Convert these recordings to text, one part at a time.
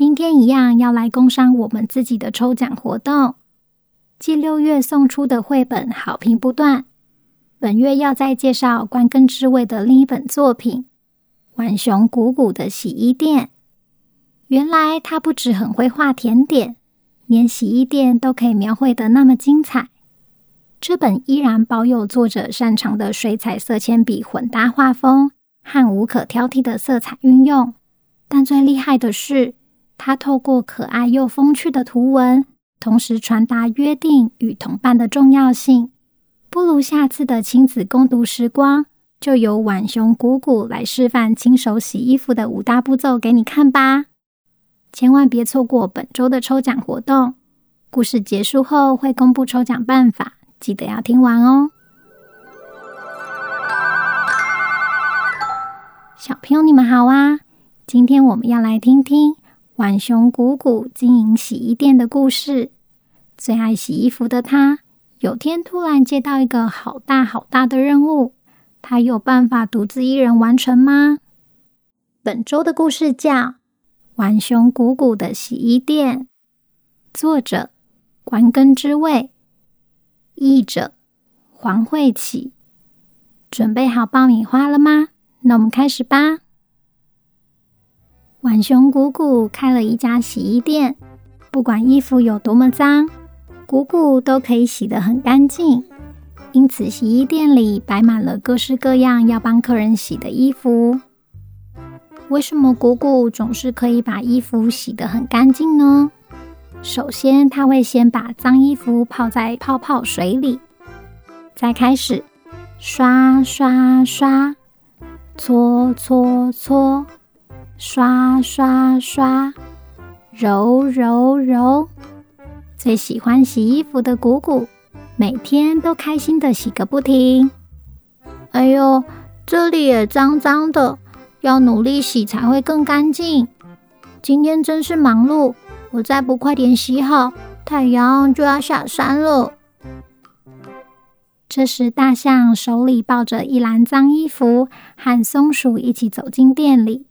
今天一样要来工商我们自己的抽奖活动，继六月送出的绘本好评不断，本月要再介绍观根之味的另一本作品《浣熊鼓鼓的洗衣店》。原来他不止很会画甜点，连洗衣店都可以描绘得那么精彩。这本依然保有作者擅长的水彩色铅笔混搭画风和无可挑剔的色彩运用，但最厉害的是，他透过可爱又风趣的图文，同时传达约定与同伴的重要性。不如下次的亲子共读时光，就由浣熊鼓鼓来示范亲手洗衣服的五大步骤给你看吧！千万别错过本周的抽奖活动。故事结束后会公布抽奖办法，记得要听完哦。小朋友，你们好啊！今天我们要来听听。浣熊鼓鼓经营洗衣店的故事。最爱洗衣服的他，有天突然接到一个好大好大的任务，他有办法独自一人完成吗？本周的故事叫《浣熊鼓鼓的洗衣店》，作者关根之味，译者黄慧綺。准备好爆米花了吗？那我们开始吧。浣熊姑姑开了一家洗衣店，不管衣服有多么脏，姑姑都可以洗得很干净。因此，洗衣店里摆满了各式各样要帮客人洗的衣服。为什么姑姑总是可以把衣服洗得很干净呢？首先，她会先把脏衣服泡在泡泡水里，再开始刷刷刷，搓搓搓。刷刷刷，揉揉揉，最喜欢洗衣服的鼓鼓，每天都开心的洗个不停。哎呦，这里也脏脏的，要努力洗才会更干净。今天真是忙碌，我再不快点洗好，太阳就要下山了。这时，大象手里抱着一篮脏衣服，和松鼠一起走进店里。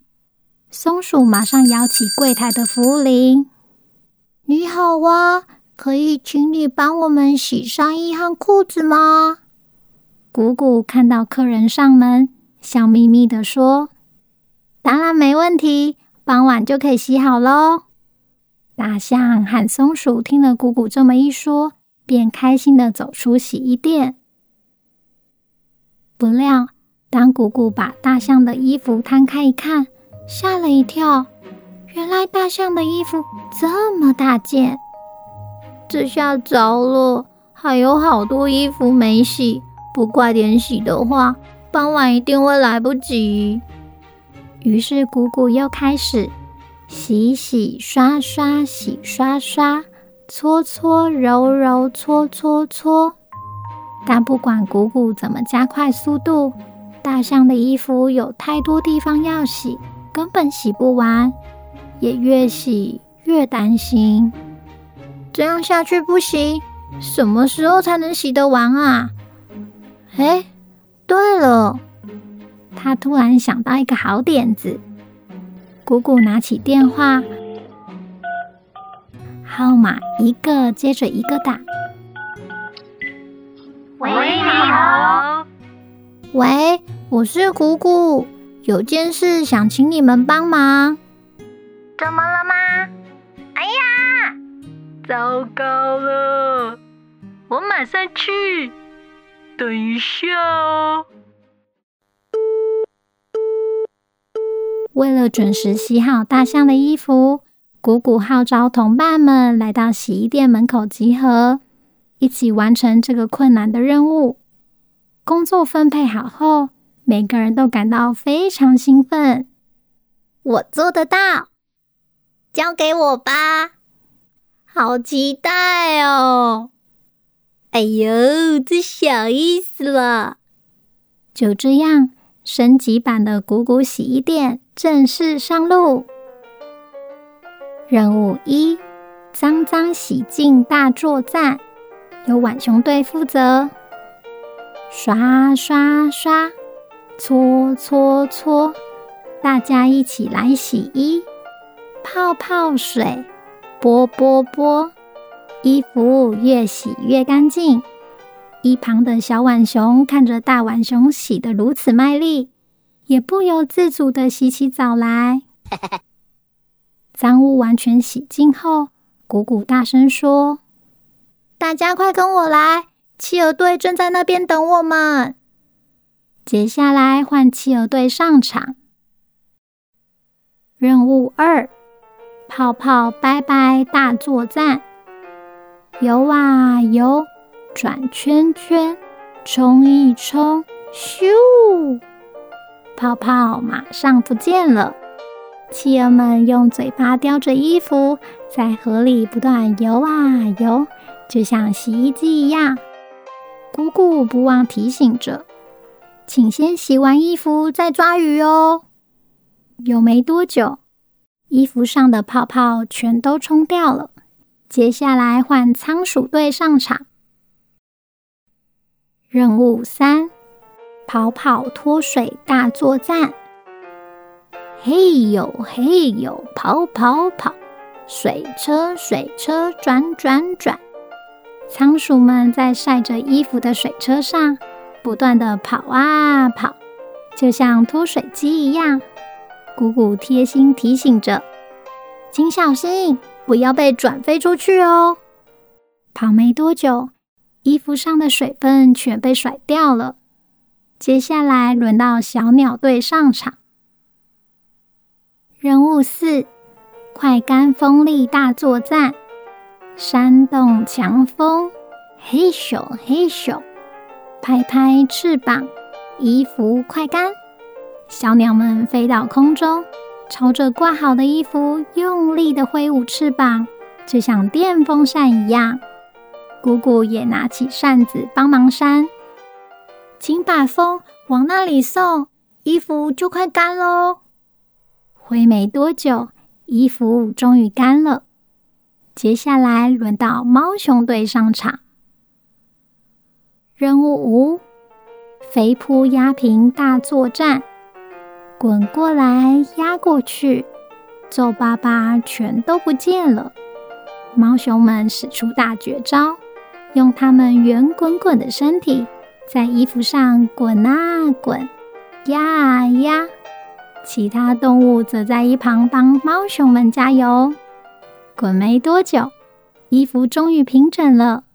松鼠马上摇起柜台的扶铃。“你好啊，可以请你帮我们洗上衣和裤子吗？”鼓鼓看到客人上门，笑眯眯地说：“当然没问题，傍晚就可以洗好喽。”大象和松鼠听了鼓鼓这么一说，便开心的走出洗衣店。不料，当鼓鼓把大象的衣服摊开一看，吓了一跳，原来大象的衣服这么大件，这下糟了，还有好多衣服没洗，不快点洗的话，傍晚一定会来不及。于是鼓鼓又开始洗洗刷刷，洗刷刷，搓搓揉揉，搓搓搓。但不管鼓鼓怎么加快速度，大象的衣服有太多地方要洗。根本洗不完，也越洗越担心。这样下去不行，什么时候才能洗得完啊？哎，对了，他突然想到一个好点子。姑姑拿起电话，号码一个接着一个打。喂，你好。喂，我是鼓鼓。有件事想请你们帮忙。怎么了吗？哎呀，糟糕了！我马上去。等一下哦。为了准时洗好大象的衣服，鼓鼓号召同伴们来到洗衣店门口集合，一起完成这个困难的任务。工作分配好后，每个人都感到非常兴奋。我做得到，交给我吧！好期待哦！哎呦，这小意思了。就这样，升级版的鼓鼓洗衣店正式上路。任务一：脏脏洗净大作战，由浣熊队负责。刷刷刷，搓搓搓，大家一起来洗衣。泡泡水，拨拨拨，衣服越洗越干净。一旁的小浣熊看着大浣熊洗得如此卖力，也不由自主地洗起澡来。脏污完全洗净后，鼓鼓大声说：“大家快跟我来！”企鹅队正在那边等我们。接下来换企鹅队上场。任务二：泡泡拜拜大作战。游啊游，转圈圈，冲一冲，咻！泡泡马上不见了。企鹅们用嘴巴叼着衣服，在河里不断游啊游，就像洗衣机一样。鼓鼓不忘提醒着：“请先洗完衣服再抓鱼哦。”有没多久，衣服上的泡泡全都冲掉了。接下来换仓鼠队上场。任务三：跑跑脱水大作战。嘿呦嘿呦，跑跑跑，水车水车转转转。仓鼠们在晒着衣服的水车上不断的跑啊跑，就像脱水机一样。姑姑贴心提醒着：“请小心，不要被转飞出去哦。”跑没多久，衣服上的水分全被甩掉了。接下来轮到小鸟队上场。任务四：快干风力大作战。煽动强风，嘿咻嘿咻，拍拍翅膀，衣服快干。小鸟们飞到空中，朝着挂好的衣服用力地挥舞翅膀，就像电风扇一样。鼓鼓也拿起扇子帮忙扇，请把风往那里送，衣服就快干喽。挥没多久，衣服终于干了。接下来轮到猫熊队上场。任务五：飞扑压平大作战。滚过来，压过去，皱巴巴全都不见了。猫熊们使出大绝招，用它们圆滚滚的身体在衣服上滚啊滚，压啊压。其他动物则在一旁帮猫熊们加油。滚没多久，衣服终于平整了。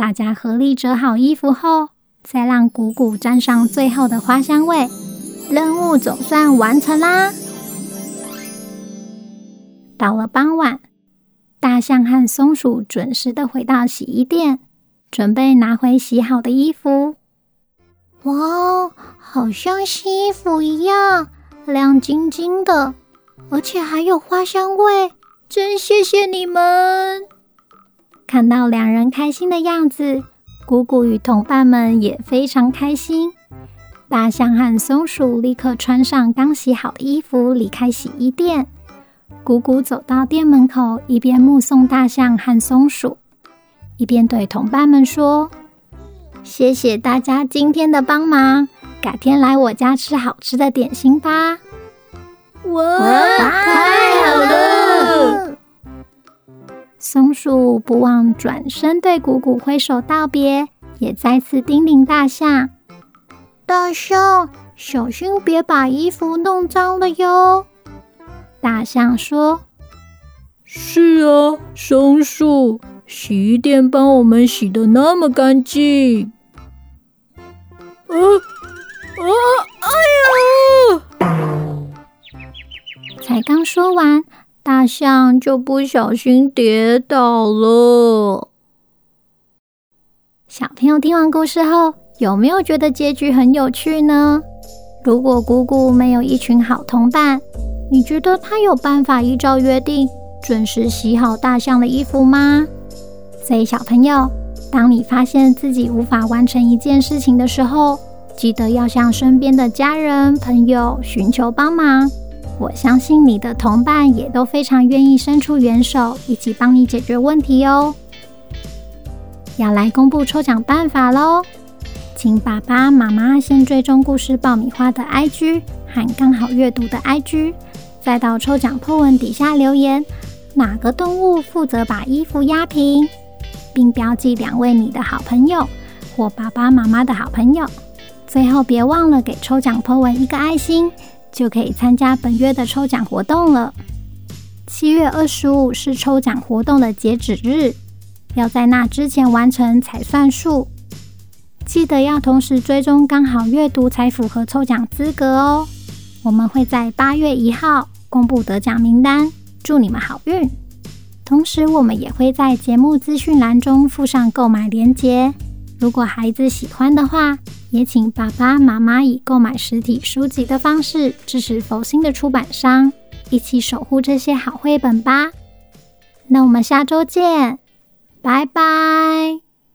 大家合力折好衣服后，再让鼓鼓沾上最后的花香味，任务总算完成啦！到了傍晚，大象和松鼠准时的回到洗衣店，准备拿回洗好的衣服。哇，好像新衣服一样，亮晶晶的，而且还有花香味。真谢谢你们！看到两人开心的样子，鼓鼓与同伴们也非常开心。大象和松鼠立刻穿上刚洗好的衣服，离开洗衣店。鼓鼓走到店门口，一边目送大象和松鼠，一边对同伴们说：“谢谢大家今天的帮忙，改天来我家吃好吃的点心吧。”哇，太好了！松鼠不忘转身对鼓鼓挥手道别，也再次叮咛大象：“大象，小心别把衣服弄脏了哟。”大象说：“是啊，松鼠，洗衣店帮我们洗的那么干净。啊啊！哎呀！才刚说完，大象就不小心跌倒了。小朋友听完故事后，有没有觉得结局很有趣呢？如果姑姑没有一群好同伴，你觉得她有办法依照约定，准时洗好大象的衣服吗？所以小朋友，当你发现自己无法完成一件事情的时候，记得要向身边的家人朋友寻求帮忙。我相信你的同伴也都非常愿意伸出援手，一起帮你解决问题哦。要来公布抽奖办法喽！请爸爸妈妈先追踪故事爆米花的 IG 和刚好阅读的 IG，再到抽奖 po 文底下留言。哪个动物负责把衣服压平，并标记两位你的好朋友或爸爸妈妈的好朋友。最后别忘了给抽奖 po 文一个爱心，就可以参加本月的抽奖活动了。七月二十五是抽奖活动的截止日，要在那之前完成才算数。记得要同时追踪刚好阅读才符合抽奖资格哦。我们会在八月一号公布得奖名单。祝你们好运！同时，我们也会在节目资讯栏中附上购买链接。如果孩子喜欢的话，也请爸爸妈妈以购买实体书籍的方式支持佛心的出版商，一起守护这些好绘本吧。那我们下周见，拜拜。